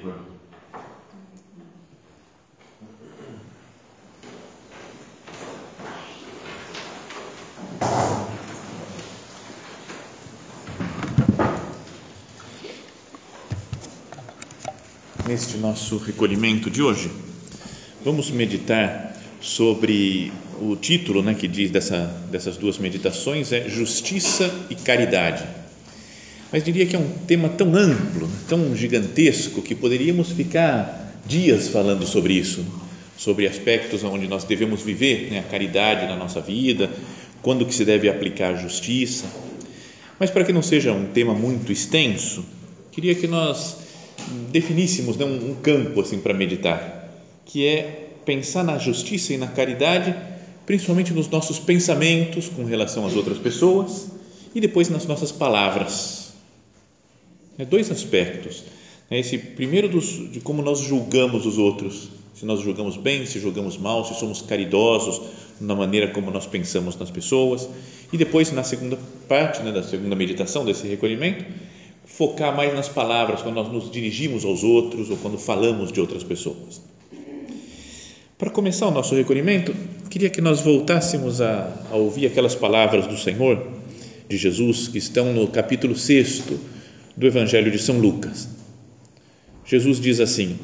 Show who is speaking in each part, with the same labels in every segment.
Speaker 1: por mim. Neste nosso recolhimento de hoje, vamos meditar sobre o título né, que diz dessa, dessas duas meditações é Justiça e Caridade mas diria que é um tema tão amplo, tão gigantesco, que poderíamos ficar dias falando sobre isso, sobre aspectos onde nós devemos viver né, a caridade na nossa vida, quando que se deve aplicar a justiça. Mas para que não seja um tema muito extenso, queria que nós definíssemos né, um, um campo assim para meditar, que é pensar na justiça e na caridade, principalmente nos nossos pensamentos com relação às outras pessoas e depois nas nossas palavras é dois aspectos. É esse primeiro dos, de como nós julgamos os outros, se nós julgamos bem, se julgamos mal, se somos caridosos na maneira como nós pensamos nas pessoas. E depois, na segunda parte, né, da segunda meditação desse recolhimento, focar mais nas palavras, quando nós nos dirigimos aos outros ou quando falamos de outras pessoas. Para começar o nosso recolhimento, queria que nós voltássemos a, a ouvir aquelas palavras do Senhor, de Jesus, que estão no capítulo 6 do Evangelho de São Lucas. Jesus diz assim: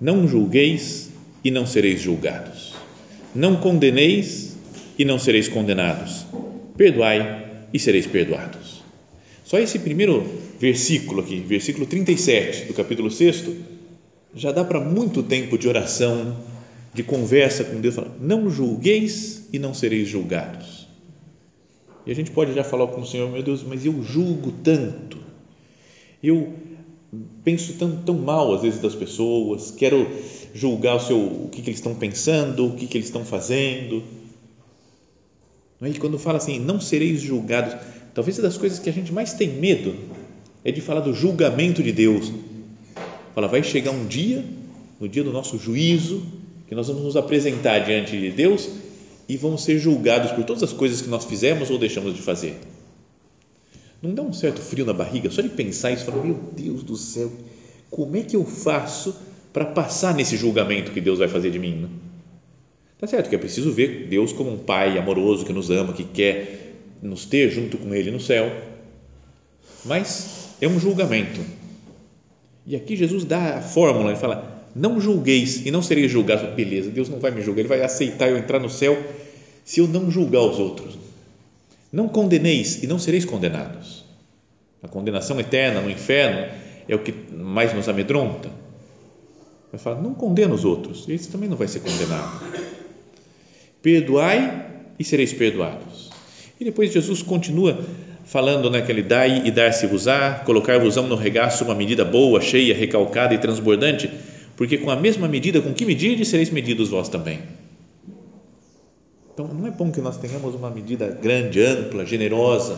Speaker 1: Não julgueis e não sereis julgados. Não condeneis e não sereis condenados. Perdoai e sereis perdoados. Só esse primeiro versículo aqui, versículo 37 do capítulo 6, já dá para muito tempo de oração, de conversa com Deus, não julgueis e não sereis julgados. E a gente pode já falar com o Senhor, meu Deus, mas eu julgo tanto, eu penso tão, tão mal às vezes das pessoas, quero julgar o, seu, o que, que eles estão pensando, o que, que eles estão fazendo. E quando fala assim, não sereis julgados, talvez é das coisas que a gente mais tem medo é de falar do julgamento de Deus. Fala, vai chegar um dia, no dia do nosso juízo, que nós vamos nos apresentar diante de Deus e vamos ser julgados por todas as coisas que nós fizemos ou deixamos de fazer. Não dá um certo frio na barriga só de pensar isso, falar, meu Deus do céu, como é que eu faço para passar nesse julgamento que Deus vai fazer de mim? Né? Tá certo que é preciso ver Deus como um pai amoroso que nos ama, que quer nos ter junto com Ele no céu, mas é um julgamento. E aqui Jesus dá a fórmula, ele fala: não julgueis e não sereis julgados. Beleza, Deus não vai me julgar, Ele vai aceitar eu entrar no céu se eu não julgar os outros. Não condeneis e não sereis condenados. A condenação eterna no inferno é o que mais nos amedronta. Vai falar, não condena os outros, esse também não vai ser condenado. Perdoai e sereis perdoados. E depois Jesus continua falando naquele né, dai e dar-se-vos-á, colocar-vos-ão no regaço uma medida boa, cheia, recalcada e transbordante, porque com a mesma medida com que medirdes, sereis medidos vós também. Então, não é bom que nós tenhamos uma medida grande, ampla, generosa,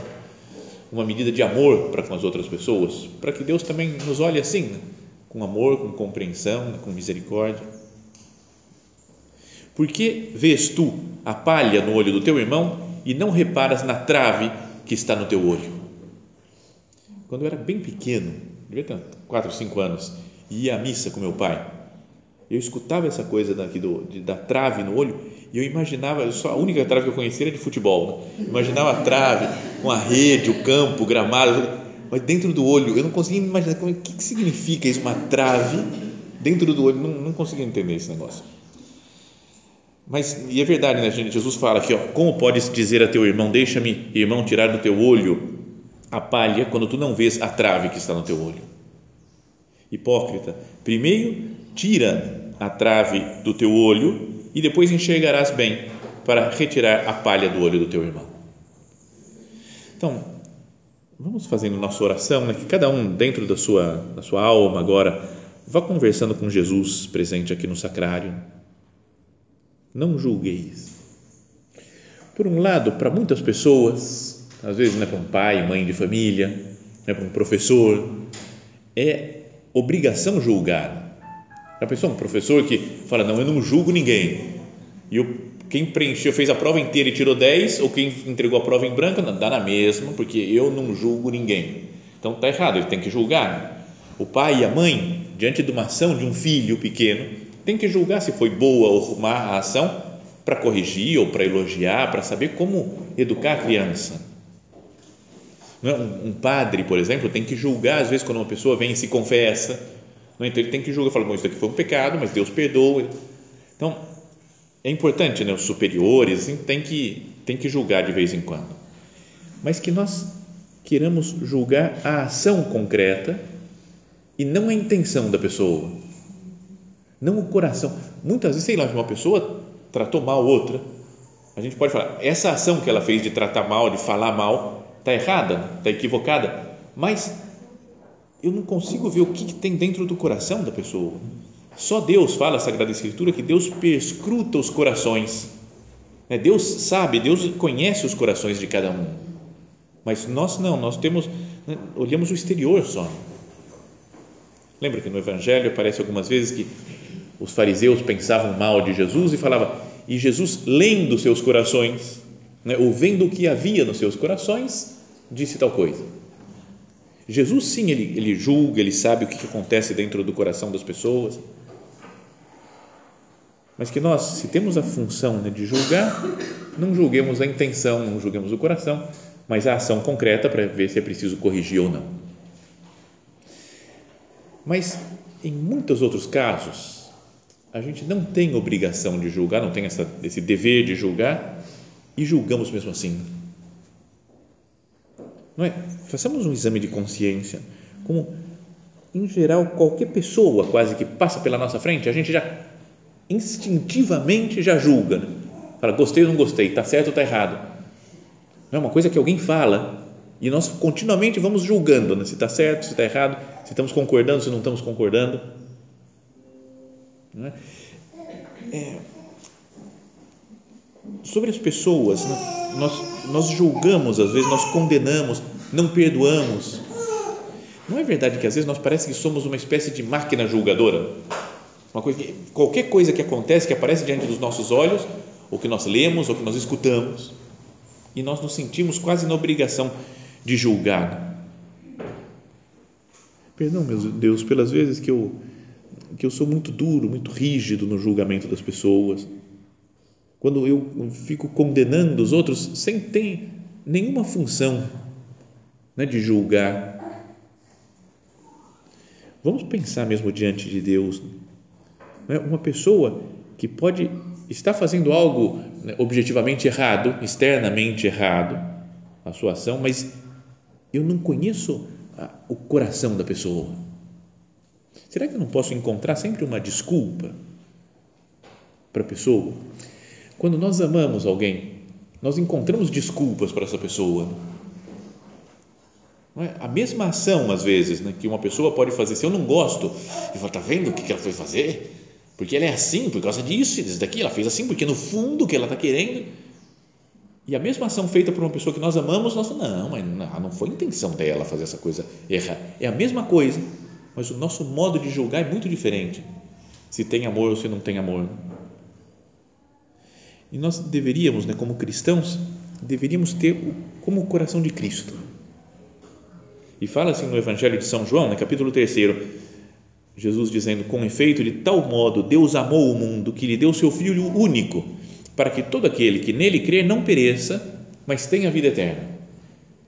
Speaker 1: uma medida de amor para com as outras pessoas, para que Deus também nos olhe assim, né? com amor, com compreensão, né? com misericórdia. Por que vês tu a palha no olho do teu irmão e não reparas na trave que está no teu olho? Quando eu era bem pequeno, devia ter 4, 5 anos, ia à missa com meu pai, eu escutava essa coisa daqui do, de, da trave no olho e eu imaginava, só a única trave que eu conhecia era de futebol. Né? Imaginava a trave com a rede, o campo, o gramado, mas dentro do olho, eu não conseguia imaginar como, o que, que significa isso, uma trave dentro do olho, não, não conseguia entender esse negócio. Mas, e é verdade, né, gente? Jesus fala aqui, ó, como podes dizer a teu irmão, deixa-me, irmão, tirar do teu olho a palha, quando tu não vês a trave que está no teu olho? Hipócrita, primeiro tira a trave do teu olho e depois enxergarás bem para retirar a palha do olho do teu irmão. Então, vamos fazendo nossa oração, né? que cada um dentro da sua, da sua alma agora vá conversando com Jesus presente aqui no sacrário. Não julgueis. Por um lado, para muitas pessoas, às vezes né, para um pai, mãe de família, né, para um professor, é obrigação julgar. A pessoa, um professor que fala, não, eu não julgo ninguém. E quem preencheu, fez a prova inteira e tirou 10, ou quem entregou a prova em branco, dá na mesma, porque eu não julgo ninguém. Então está errado, ele tem que julgar. O pai e a mãe, diante de uma ação de um filho pequeno, tem que julgar se foi boa ou má a ação para corrigir ou para elogiar, para saber como educar a criança. É? Um, padre, por exemplo, tem que julgar, às vezes, quando uma pessoa vem e se confessa. Não, então, ele tem que julgar, fala, bom, isso aqui foi um pecado, mas Deus perdoa. Então, é importante, né? Os superiores assim, tem que tem que julgar de vez em quando, mas que nós queiramos julgar a ação concreta e não a intenção da pessoa, não o coração. Muitas vezes, sei lá, uma pessoa tratou mal outra, a gente pode falar essa ação que ela fez de tratar mal, de falar mal, está errada, está equivocada, mas eu não consigo ver o que, que tem dentro do coração da pessoa só Deus fala, a Sagrada Escritura, que Deus perscruta os corações. Né? Deus sabe, Deus conhece os corações de cada um. Mas nós não, nós temos, né, olhamos o exterior só. Lembra que no Evangelho aparece algumas vezes que os fariseus pensavam mal de Jesus e falava, e Jesus, lendo seus corações, né, ou vendo o que havia nos seus corações, disse tal coisa. Jesus, sim, ele, ele julga, ele sabe o que acontece dentro do coração das pessoas mas que nós, se temos a função né, de julgar, não julguemos a intenção, não julguemos o coração, mas a ação concreta para ver se é preciso corrigir ou não. Mas em muitos outros casos, a gente não tem obrigação de julgar, não tem essa, esse dever de julgar e julgamos mesmo assim. Não é? Façamos um exame de consciência, como em geral qualquer pessoa quase que passa pela nossa frente, a gente já instintivamente já julga. Né? Fala, gostei ou não gostei, está certo ou está errado. Não é uma coisa que alguém fala e nós continuamente vamos julgando né? se está certo, se está errado, se estamos concordando, se não estamos concordando. Não é? É, sobre as pessoas, né? nós, nós julgamos, às vezes nós condenamos, não perdoamos. Não é verdade que às vezes nós parece que somos uma espécie de máquina julgadora? Uma coisa que, qualquer coisa que acontece, que aparece diante dos nossos olhos, ou que nós lemos, ou que nós escutamos, e nós nos sentimos quase na obrigação de julgar. Perdão, meu Deus, pelas vezes que eu que eu sou muito duro, muito rígido no julgamento das pessoas. Quando eu fico condenando os outros sem ter nenhuma função né, de julgar. Vamos pensar mesmo diante de Deus né? uma pessoa que pode estar fazendo algo né, objetivamente errado, externamente errado, a sua ação, mas eu não conheço a, o coração da pessoa. Será que eu não posso encontrar sempre uma desculpa para a pessoa? Quando nós amamos alguém, nós encontramos desculpas para essa pessoa. É? A mesma ação, às vezes, né, que uma pessoa pode fazer, se eu não gosto, eu falo, está vendo o que ela foi fazer? porque ela é assim por causa disso e disso daqui, ela fez assim porque no fundo o que ela está querendo e a mesma ação feita por uma pessoa que nós amamos, nós falamos, não, mas não, não foi intenção dela fazer essa coisa errada, é a mesma coisa, mas o nosso modo de julgar é muito diferente, se tem amor ou se não tem amor. E nós deveríamos, né, como cristãos, deveríamos ter como o coração de Cristo. E fala assim no Evangelho de São João, no capítulo 3, Jesus dizendo: Com efeito, de tal modo Deus amou o mundo que lhe deu seu Filho único, para que todo aquele que nele crer não pereça, mas tenha vida eterna.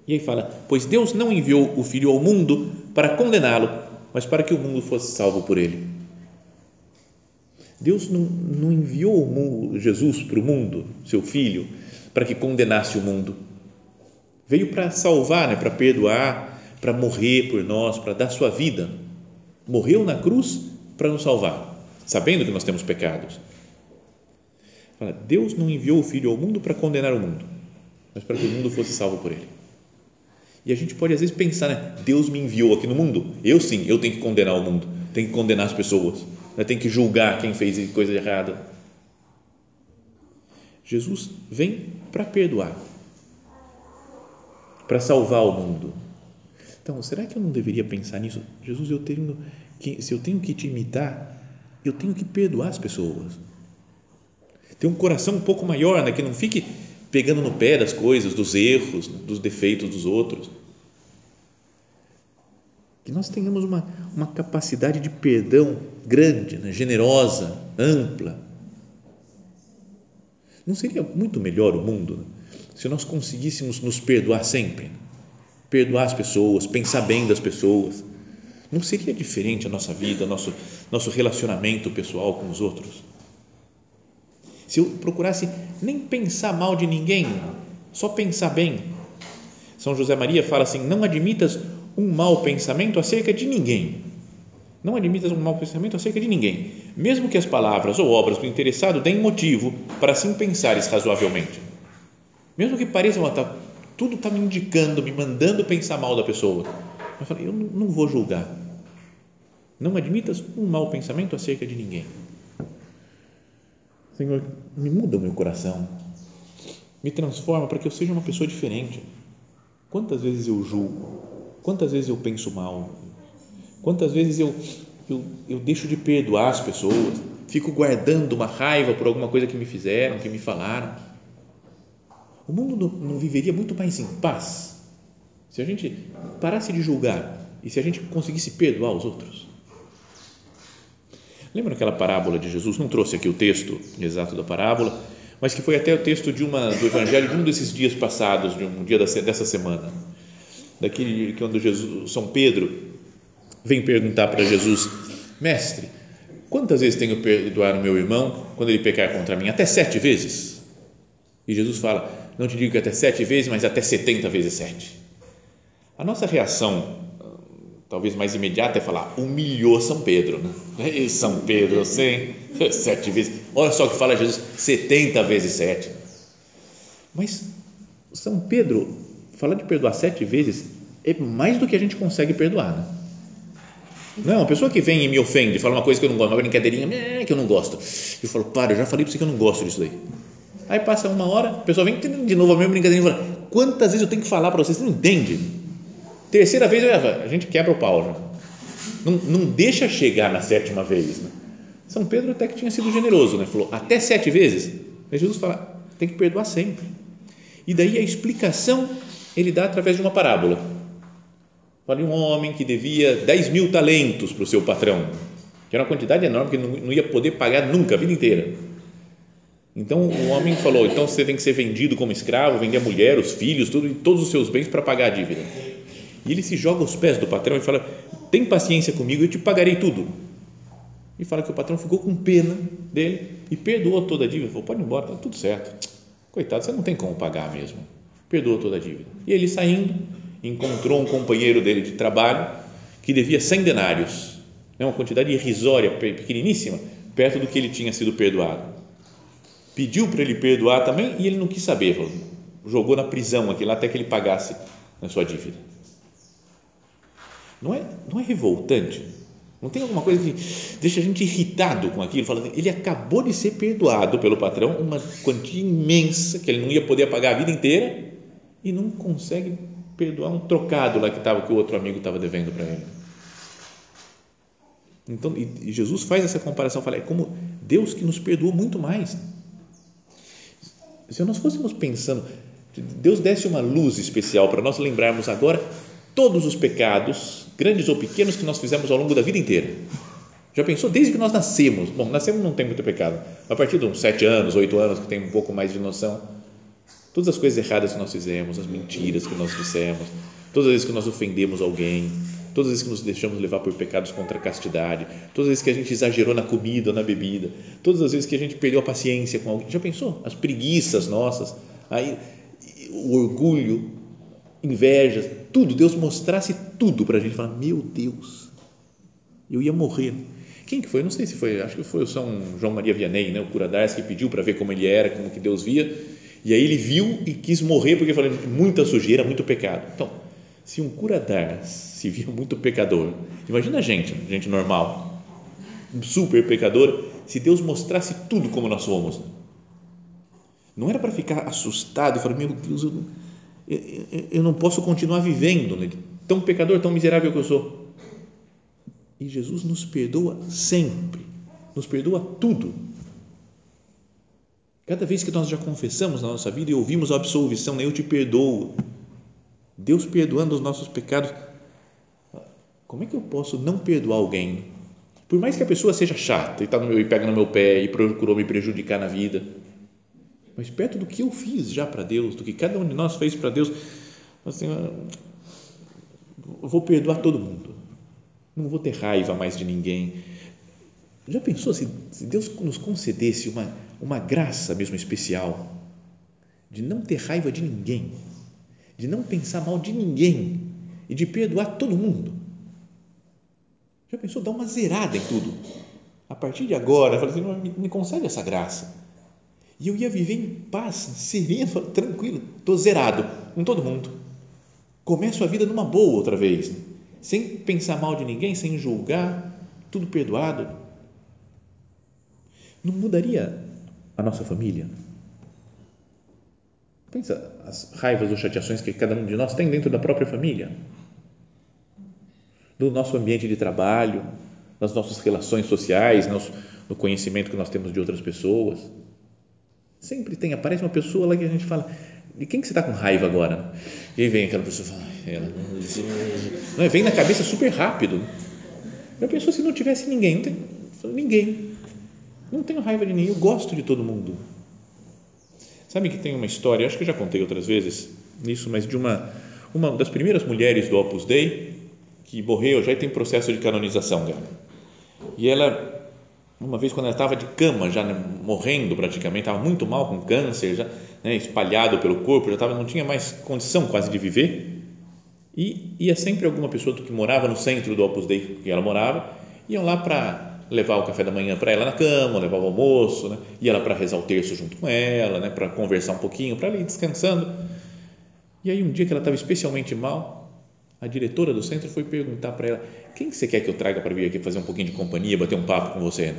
Speaker 1: E aí fala: Pois Deus não enviou o Filho ao mundo para condená-lo, mas para que o mundo fosse salvo por ele. Deus não, não enviou Jesus para o mundo, seu Filho, para que condenasse o mundo. Veio para salvar, né, para perdoar, para morrer por nós, para dar sua vida morreu na cruz para nos salvar, sabendo que nós temos pecados. Fala, Deus não enviou o Filho ao mundo para condenar o mundo, mas para que o mundo fosse salvo por ele. E a gente pode às vezes pensar, né? Deus me enviou aqui no mundo. Eu sim, eu tenho que condenar o mundo, tenho que condenar as pessoas, eu tenho que julgar quem fez coisa errada. Jesus vem para perdoar, para salvar o mundo. Então, será que eu não deveria pensar nisso? Jesus, eu tenho que, se eu tenho que te imitar, eu tenho que perdoar as pessoas. Ter um coração um pouco maior, né? que não fique pegando no pé das coisas, dos erros, dos defeitos dos outros. Que nós tenhamos uma, uma capacidade de perdão grande, né? generosa, ampla. Não seria muito melhor o mundo né? se nós conseguíssemos nos perdoar sempre? Perdoar as pessoas, pensar bem das pessoas. Não seria diferente a nossa vida, nosso, nosso relacionamento pessoal com os outros? se eu procurasse nem pensar mal de ninguém, só pensar bem. São José Maria fala assim: não admitas um mau pensamento acerca de ninguém. Não admitas um mau pensamento acerca de ninguém, mesmo que as palavras ou obras do interessado deem motivo para assim pensares razoavelmente. Mesmo que pareça, tá, tudo está me indicando, me mandando pensar mal da pessoa. Eu falei, eu não vou julgar. Não admitas um mau pensamento acerca de ninguém. Senhor, me muda o meu coração, me transforma para que eu seja uma pessoa diferente. Quantas vezes eu julgo? Quantas vezes eu penso mal? Quantas vezes eu, eu, eu deixo de perdoar as pessoas? Fico guardando uma raiva por alguma coisa que me fizeram, que me falaram? O mundo não, viveria muito mais em paz se a gente parasse de julgar e se a gente conseguisse perdoar os outros. Lembra aquela parábola de Jesus? Não trouxe aqui o texto exato da parábola, mas que foi até o texto de uma, do Evangelho de um desses dias passados, de um dia dessa semana. Daquele quando Jesus, São Pedro vem perguntar para Jesus: Mestre, quantas vezes tenho perdoado meu irmão quando ele pecar contra mim? Até sete vezes? E Jesus fala: Não te digo que até sete vezes, mas até setenta vezes sete. A nossa reação talvez mais imediata é falar, humilhou São Pedro. Né? E São Pedro, sei, sete vezes. Olha só o que fala Jesus, 70 vezes sete. Mas São Pedro, falar de perdoar sete vezes é mais do que a gente consegue perdoar. Né? Não, uma pessoa que vem e me ofende, fala uma coisa que eu não gosto, uma brincadeirinha que eu não gosto. Eu falo, para, eu já falei para você que eu não gosto disso daí. Aí passa uma hora, a pessoa vem de novo a mesma brincadeirinha e fala, quantas vezes eu tenho que falar para você? Você não entende? Terceira vez, a gente quebra o pau já. Não, não deixa chegar na sétima vez. Né? São Pedro até que tinha sido generoso, né? falou até sete vezes. Mas Jesus fala, tem que perdoar sempre. E daí a explicação ele dá através de uma parábola. Fala um homem que devia 10 mil talentos para o seu patrão, que era uma quantidade enorme que não, ia poder pagar nunca, a vida inteira. Então o homem falou: então você tem que ser vendido como escravo, vender a mulher, os filhos, tudo, e todos os seus bens para pagar a dívida. E ele se joga aos pés do patrão e fala: Tem paciência comigo, eu te pagarei tudo. E fala que o patrão ficou com pena dele e perdoou toda a dívida. Falou: Pode ir embora, está tudo certo. Coitado, você não tem como pagar mesmo. Perdoou toda a dívida. E ele saindo, encontrou um companheiro dele de trabalho que devia 100 denários, né, uma quantidade irrisória, pequeniníssima, perto do que ele tinha sido perdoado. Pediu para ele perdoar também e ele não quis saber, falou, jogou na prisão aqui lá até que ele pagasse a sua dívida. Não é, não é revoltante? Não tem alguma coisa que deixa a gente irritado com aquilo? Fala, ele acabou de ser perdoado pelo patrão, uma quantia imensa que ele não ia poder pagar a vida inteira e não consegue perdoar um trocado lá que, tava, que o outro amigo estava devendo para ele. Então, e Jesus faz essa comparação, fala, é como Deus que nos perdoou muito mais. Se nós fôssemos pensando, Deus desse uma luz especial para nós lembrarmos agora todos os pecados, grandes ou pequenos, que nós fizemos ao longo da vida inteira. Já pensou? Desde que nós nascemos. Bom, nascemos não tem muito pecado. A partir de uns sete anos, oito anos, que tem um pouco mais de noção, todas as coisas erradas que nós fizemos, as mentiras que nós dissemos, todas as vezes que nós ofendemos alguém, todas as vezes que nos deixamos levar por pecados contra a castidade, todas as vezes que a gente exagerou na comida ou na bebida, todas as vezes que a gente perdeu a paciência com alguém. Já pensou? As preguiças nossas, aí, o orgulho, invejas, tudo, Deus mostrasse tudo para a gente, falar, meu Deus, eu ia morrer. Quem que foi? Não sei se foi, acho que foi o São João Maria Vianney, né, o cura d'Ars, que pediu para ver como ele era, como que Deus via, e aí ele viu e quis morrer porque falou muita sujeira, muito pecado. Então, Se um cura d'Ars se via muito pecador, imagina a gente, gente normal, super pecador, se Deus mostrasse tudo como nós somos. Não era para ficar assustado e falar, meu Deus, eu não, eu, eu não posso continuar vivendo, né? tão pecador, tão miserável que eu sou. E Jesus nos perdoa sempre, nos perdoa tudo. Cada vez que nós já confessamos na nossa vida e ouvimos a absolvição, né? eu te perdoo, Deus perdoando os nossos pecados, como é que eu posso não perdoar alguém? Por mais que a pessoa seja chata e, tá no meu, e pega no meu pé e procurou me prejudicar na vida, mas perto do que eu fiz já para Deus, do que cada um de nós fez para Deus, assim, eu vou perdoar todo mundo, não vou ter raiva mais de ninguém. Já pensou se, se Deus nos concedesse uma, uma graça mesmo especial de não ter raiva de ninguém, de não pensar mal de ninguém e de perdoar todo mundo? Já pensou dar uma zerada em tudo? A partir de agora, assim, me, me concede essa graça. E eu ia viver em paz, sereno, tranquilo, estou zerado com todo mundo. Começo a vida numa boa outra vez, sem pensar mal de ninguém, sem julgar, tudo perdoado. Não mudaria a nossa família? Pensa as raivas ou chateações que cada um de nós tem dentro da própria família do nosso ambiente de trabalho, nas nossas relações sociais, no conhecimento que nós temos de outras pessoas. Sempre tem, aparece uma pessoa lá que a gente fala, de quem que você está com raiva agora? E aí vem aquela pessoa, fala, ela, não, vem na cabeça super rápido. A pessoa, se não tivesse ninguém, não tem ninguém. Não tenho raiva de ninguém, eu gosto de todo mundo. Sabe que tem uma história, acho que eu já contei outras vezes nisso, mas de uma, uma das primeiras mulheres do Opus Dei, que morreu já tem processo de canonização dela. E ela, uma vez quando ela estava de cama, já morrendo praticamente, estava muito mal com câncer, já né, espalhado pelo corpo, já estava, não tinha mais condição quase de viver. E ia sempre alguma pessoa que morava no centro do Opus Dei que ela morava, iam lá para levar o café da manhã para ela na cama, levar o almoço, né? ia lá para rezar o terço junto com ela, né? para conversar um pouquinho, para ela ir descansando. E aí um dia que ela estava especialmente mal, a diretora do centro foi perguntar para ela: quem que você quer que eu traga para vir aqui fazer um pouquinho de companhia, bater um papo com você? Né?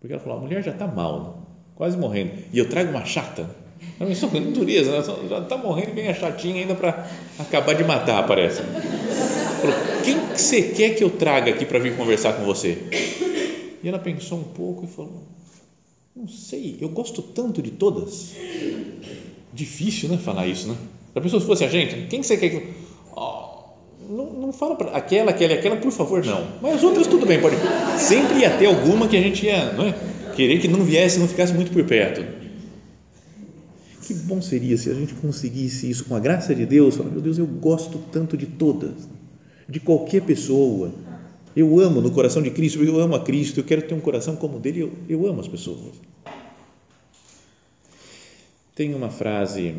Speaker 1: Porque ela falou: a mulher já está mal, né? quase morrendo, e eu trago uma chata. Ela pensou com dureza, já está morrendo e vem a chatinha ainda para acabar de matar, parece. Falou: quem que você quer que eu traga aqui para vir conversar com você? E ela pensou um pouco e falou: não sei, eu gosto tanto de todas. Difícil, né? Falar isso, né? A pessoa se fosse a gente, quem você quer que não, não fala para aquela, aquela, aquela, por favor, não. Mas as outras tudo bem, pode. Sempre ia ter alguma que a gente ia não é? querer que não viesse, não ficasse muito por perto. Que bom seria se a gente conseguisse isso com a graça de Deus, meu Deus, eu gosto tanto de todas, de qualquer pessoa. Eu amo no coração de Cristo, eu amo a Cristo, eu quero ter um coração como o dele, eu, eu amo as pessoas. Tem uma frase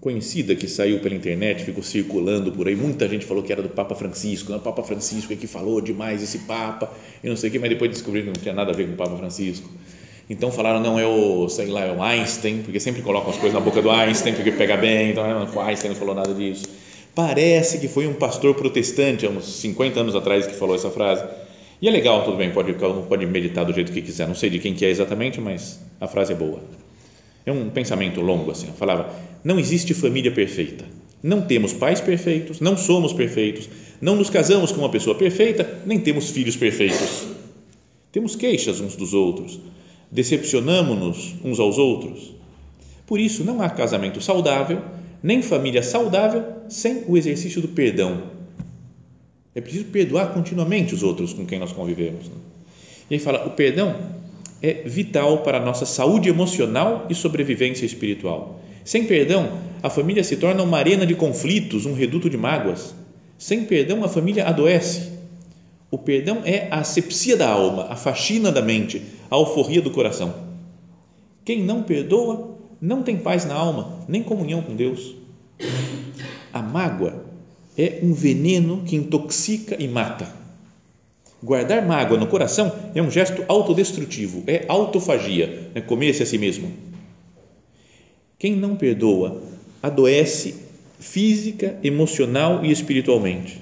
Speaker 1: conhecida que saiu pela internet, ficou circulando por aí, muita gente falou que era do Papa Francisco, o Papa Francisco é que falou demais esse Papa, e não sei o que, mas depois descobriram que não tinha nada a ver com o Papa Francisco. Então falaram, não, é o, sei lá, é o Einstein, porque sempre colocam as coisas na boca do Einstein, porque pega bem, então o Einstein não falou nada disso. Parece que foi um pastor protestante, há uns 50 anos atrás, que falou essa frase. E é legal, tudo bem, pode, pode meditar do jeito que quiser, não sei de quem que é exatamente, mas a frase é boa. É um pensamento longo assim, falava, não existe família perfeita. Não temos pais perfeitos, não somos perfeitos, não nos casamos com uma pessoa perfeita, nem temos filhos perfeitos. Temos queixas uns dos outros, decepcionamos-nos uns aos outros. Por isso, não há casamento saudável, nem família saudável sem o exercício do perdão. É preciso perdoar continuamente os outros com quem nós convivemos. Né? E aí fala: o perdão é vital para a nossa saúde emocional e sobrevivência espiritual. Sem perdão, a família se torna uma arena de conflitos, um reduto de mágoas. Sem perdão, a família adoece. O perdão é a asepsia da alma, a faxina da mente, a alforria do coração. Quem não perdoa não tem paz na alma, nem comunhão com Deus. A mágoa é um veneno que intoxica e mata. Guardar mágoa no coração é um gesto autodestrutivo, é autofagia, é comer-se a si mesmo. Quem não perdoa adoece física, emocional e espiritualmente.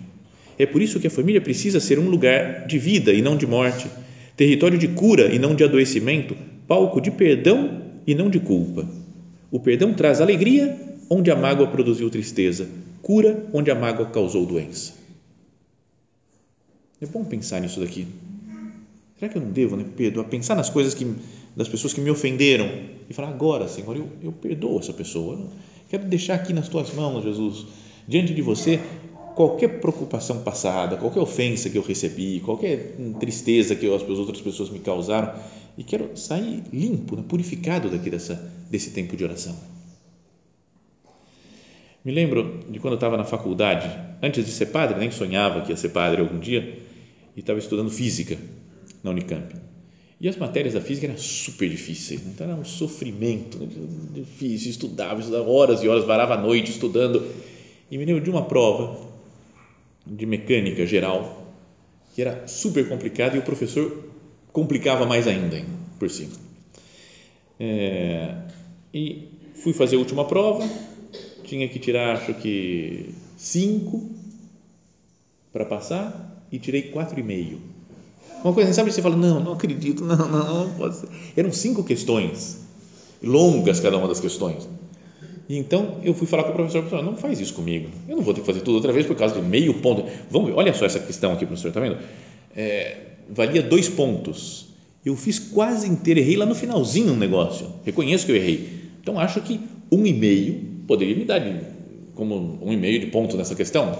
Speaker 1: É por isso que a família precisa ser um lugar de vida e não de morte, território de cura e não de adoecimento, palco de perdão e não de culpa. O perdão traz alegria onde a mágoa produziu tristeza, cura onde a mágoa causou doença. É bom pensar nisso daqui. Será que eu não devo né, perdoar? Pensar nas coisas que, das pessoas que me ofenderam e falar: agora, Senhor, eu, eu perdoo essa pessoa. Eu quero deixar aqui nas tuas mãos, Jesus, diante de você, qualquer preocupação passada, qualquer ofensa que eu recebi, qualquer tristeza que as outras pessoas me causaram e quero sair limpo, né, purificado daqui dessa, desse tempo de oração. Me lembro de quando eu estava na faculdade, antes de ser padre, nem sonhava que ia ser padre algum dia, e estava estudando física na Unicamp. E as matérias da física eram super difíceis, então era um sofrimento né, difícil, estudava, estudava horas e horas, varava a noite estudando. E me lembro de uma prova de mecânica geral que era super complicada e o professor complicava mais ainda por cima. É, e fui fazer a última prova, tinha que tirar, acho que cinco para passar e tirei quatro e meio uma coisa, sabe? Você fala, não, não acredito, não, não, não pode ser. Eram cinco questões, longas cada uma das questões. E então eu fui falar com o professor, professor, não faz isso comigo, eu não vou ter que fazer tudo outra vez por causa de meio ponto. Vamos ver, olha só essa questão aqui, professor, está vendo? É, valia dois pontos. Eu fiz quase inteiro, errei lá no finalzinho um negócio. Reconheço que eu errei. Então acho que um e meio poderia me dar de, como um e meio de ponto nessa questão.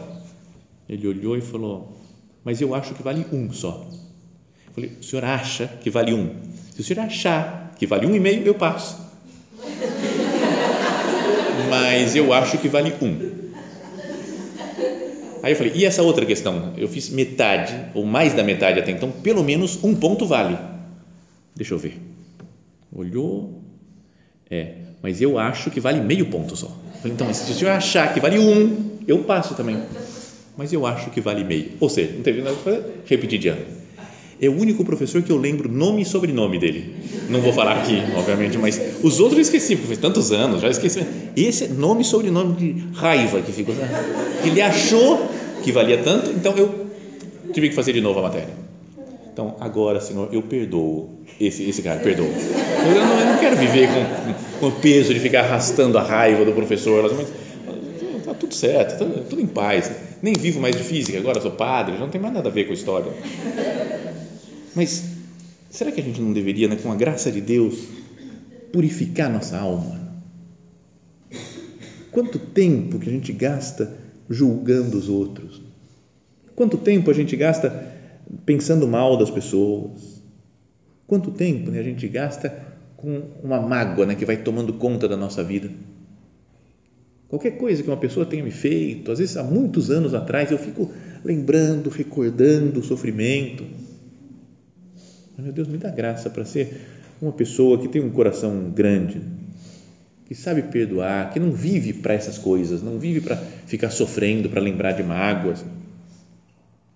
Speaker 1: Ele olhou e falou, mas eu acho que vale um só. Eu falei, o senhor acha que vale um? Se o senhor achar que vale um e meio, eu passo. Mas eu acho que vale um. Aí eu falei, e essa outra questão? Eu fiz metade, ou mais da metade até então, pelo menos um ponto vale. Deixa eu ver. Olhou. É, mas eu acho que vale meio ponto só. Eu falei, então, se senhor achar que vale um, eu passo também. Mas eu acho que vale meio. Ou seja, não teve nada para fazer, repetir de ano é o único professor que eu lembro nome e sobrenome dele. Não vou falar aqui, obviamente, mas os outros eu esqueci, porque faz tantos anos, já esqueci. Esse é nome e sobrenome de raiva que ficou. Ele achou que valia tanto, então eu tive que fazer de novo a matéria. Então, agora, Senhor, eu perdoo esse, esse cara, perdoo. Eu não, eu não quero viver com, com, o peso de ficar arrastando a raiva do professor, mas está tudo certo, tá, tudo em paz. Nem vivo mais de física, agora sou padre, não tem mais nada a ver com a história. Mas será que a gente não deveria, né, com a graça de Deus, purificar nossa alma? Quanto tempo que a gente gasta julgando os outros? Quanto tempo a gente gasta pensando mal das pessoas? Quanto tempo né, a gente gasta com uma mágoa né, que vai tomando conta da nossa vida? Qualquer coisa que uma pessoa tenha me feito, às vezes há muitos anos atrás, eu fico lembrando, recordando o sofrimento meu Deus, me dá graça para ser uma pessoa que tem um coração grande, que sabe perdoar, que não vive para essas coisas, não vive para ficar sofrendo, para lembrar de mágoas.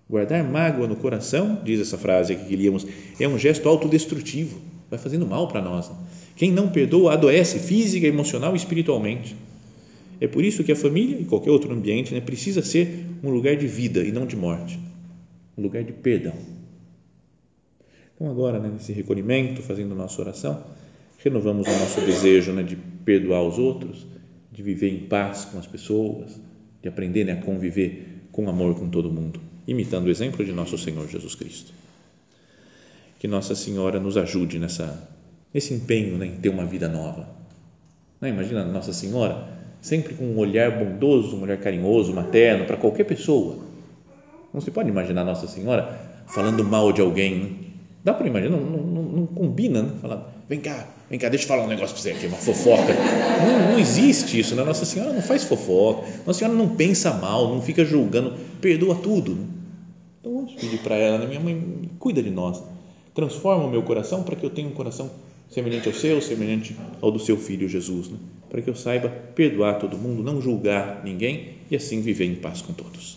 Speaker 1: Guardar mágoa no coração, diz essa frase aqui que líamos, é um gesto autodestrutivo, vai fazendo mal para nós. Quem não perdoa adoece física, emocional e espiritualmente. É por isso que a família e qualquer outro ambiente né, precisa ser um lugar de vida e não de morte, um lugar de perdão. Então, agora, né, nesse recolhimento, fazendo nossa oração, renovamos o nosso desejo né, de perdoar os outros, de viver em paz com as pessoas, de aprender né, a conviver com amor com todo mundo, imitando o exemplo de nosso Senhor Jesus Cristo. Que Nossa Senhora nos ajude nessa, nesse empenho né, em ter uma vida nova. Não, imagina Nossa Senhora sempre com um olhar bondoso, um olhar carinhoso, materno para qualquer pessoa. Não se pode imaginar Nossa Senhora falando mal de alguém, né? Dá para imaginar, não, não, não, combina, né? Falar, vem cá, vem cá, deixa eu falar um negócio para você aqui, uma fofoca. Não, não existe isso, né? Nossa Senhora não faz fofoca, Nossa Senhora não pensa mal, não fica julgando, perdoa tudo. Né? Então vamos pedir para ela, né? minha mãe, cuida de nós, transforma o meu coração para que eu tenha um coração semelhante ao seu, semelhante ao do seu filho Jesus, né? para que eu saiba perdoar todo mundo, não julgar ninguém e assim viver em paz com todos.